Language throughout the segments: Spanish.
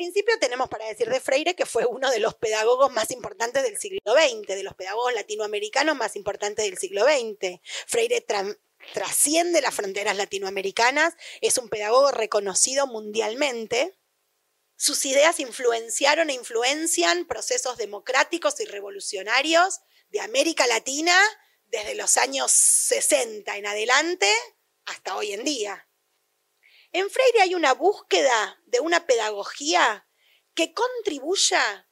principio tenemos para decir de Freire que fue uno de los pedagogos más importantes del siglo XX, de los pedagogos latinoamericanos más importantes del siglo XX. Freire trasciende las fronteras latinoamericanas, es un pedagogo reconocido mundialmente. Sus ideas influenciaron e influencian procesos democráticos y revolucionarios de América Latina desde los años 60 en adelante hasta hoy en día. En Freire hay una búsqueda de una pedagogía que contribuya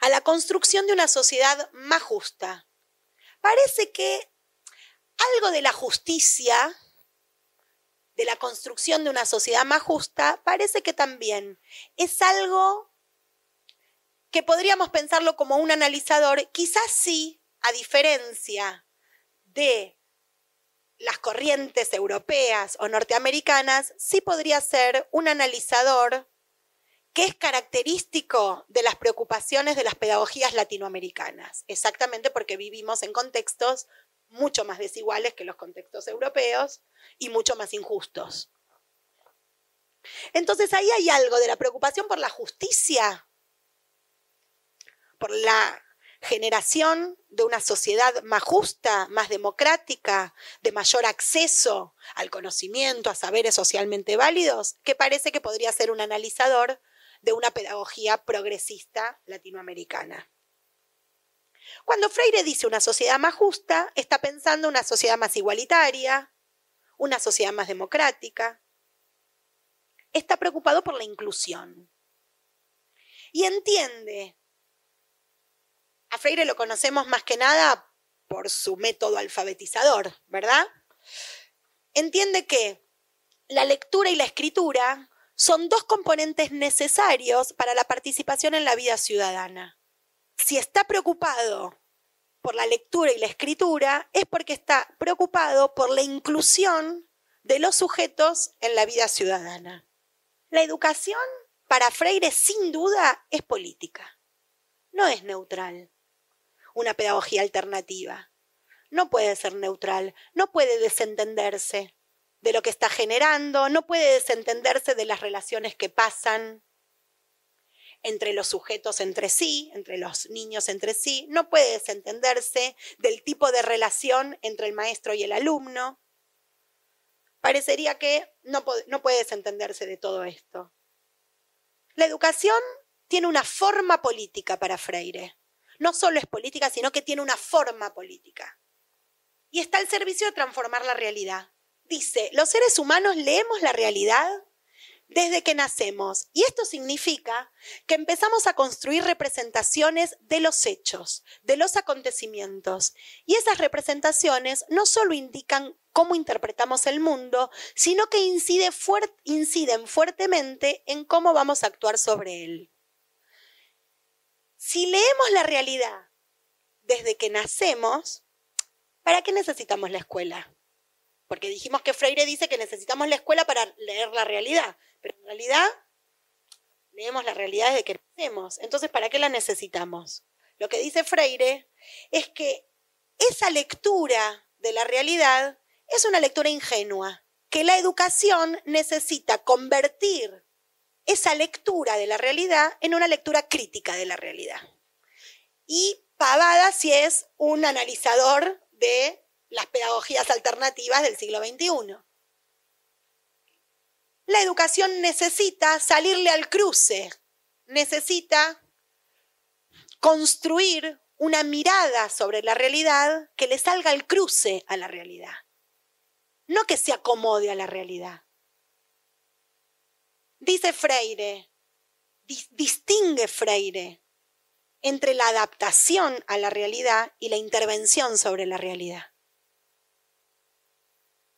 a la construcción de una sociedad más justa. Parece que algo de la justicia, de la construcción de una sociedad más justa, parece que también es algo que podríamos pensarlo como un analizador, quizás sí, a diferencia de corrientes europeas o norteamericanas, sí podría ser un analizador que es característico de las preocupaciones de las pedagogías latinoamericanas, exactamente porque vivimos en contextos mucho más desiguales que los contextos europeos y mucho más injustos. Entonces ahí hay algo de la preocupación por la justicia, por la generación de una sociedad más justa, más democrática, de mayor acceso al conocimiento, a saberes socialmente válidos, que parece que podría ser un analizador de una pedagogía progresista latinoamericana. Cuando Freire dice una sociedad más justa, está pensando una sociedad más igualitaria, una sociedad más democrática. Está preocupado por la inclusión. Y entiende a Freire lo conocemos más que nada por su método alfabetizador, ¿verdad? Entiende que la lectura y la escritura son dos componentes necesarios para la participación en la vida ciudadana. Si está preocupado por la lectura y la escritura, es porque está preocupado por la inclusión de los sujetos en la vida ciudadana. La educación, para Freire, sin duda, es política, no es neutral una pedagogía alternativa. No puede ser neutral, no puede desentenderse de lo que está generando, no puede desentenderse de las relaciones que pasan entre los sujetos entre sí, entre los niños entre sí, no puede desentenderse del tipo de relación entre el maestro y el alumno. Parecería que no, no puede desentenderse de todo esto. La educación tiene una forma política para Freire no solo es política, sino que tiene una forma política. Y está al servicio de transformar la realidad. Dice, los seres humanos leemos la realidad desde que nacemos. Y esto significa que empezamos a construir representaciones de los hechos, de los acontecimientos. Y esas representaciones no solo indican cómo interpretamos el mundo, sino que inciden fuertemente en cómo vamos a actuar sobre él. Si leemos la realidad desde que nacemos, ¿para qué necesitamos la escuela? Porque dijimos que Freire dice que necesitamos la escuela para leer la realidad, pero en realidad leemos la realidad desde que nacemos. Entonces, ¿para qué la necesitamos? Lo que dice Freire es que esa lectura de la realidad es una lectura ingenua, que la educación necesita convertir esa lectura de la realidad en una lectura crítica de la realidad. Y Pavada si es un analizador de las pedagogías alternativas del siglo XXI. La educación necesita salirle al cruce, necesita construir una mirada sobre la realidad que le salga al cruce a la realidad, no que se acomode a la realidad. Dice Freire, distingue Freire entre la adaptación a la realidad y la intervención sobre la realidad.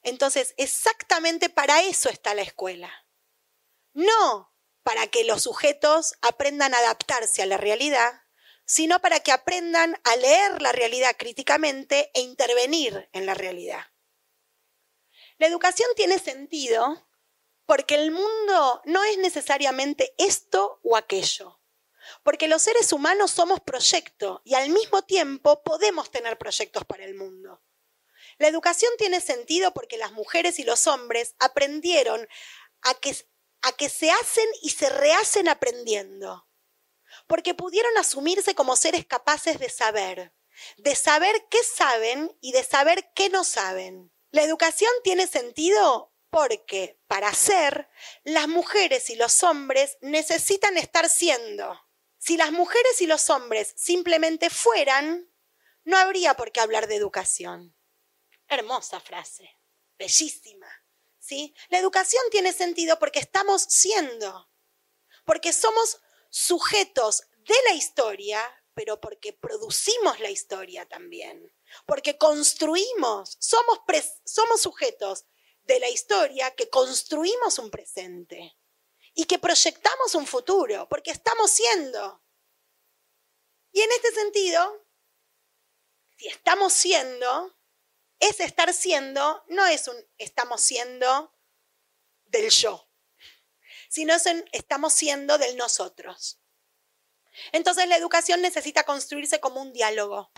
Entonces, exactamente para eso está la escuela. No para que los sujetos aprendan a adaptarse a la realidad, sino para que aprendan a leer la realidad críticamente e intervenir en la realidad. La educación tiene sentido porque el mundo no es necesariamente esto o aquello. Porque los seres humanos somos proyecto y al mismo tiempo podemos tener proyectos para el mundo. La educación tiene sentido porque las mujeres y los hombres aprendieron a, que, a que se hacen y se rehacen aprendiendo, porque pudieron asumirse como seres capaces de saber, de saber qué saben y de saber qué no saben. La educación tiene sentido porque para ser, las mujeres y los hombres necesitan estar siendo. Si las mujeres y los hombres simplemente fueran, no habría por qué hablar de educación. Hermosa frase, bellísima. ¿sí? La educación tiene sentido porque estamos siendo, porque somos sujetos de la historia, pero porque producimos la historia también, porque construimos, somos, somos sujetos de la historia que construimos un presente y que proyectamos un futuro, porque estamos siendo. Y en este sentido, si estamos siendo, ese estar siendo no es un estamos siendo del yo, sino es un estamos siendo del nosotros. Entonces la educación necesita construirse como un diálogo.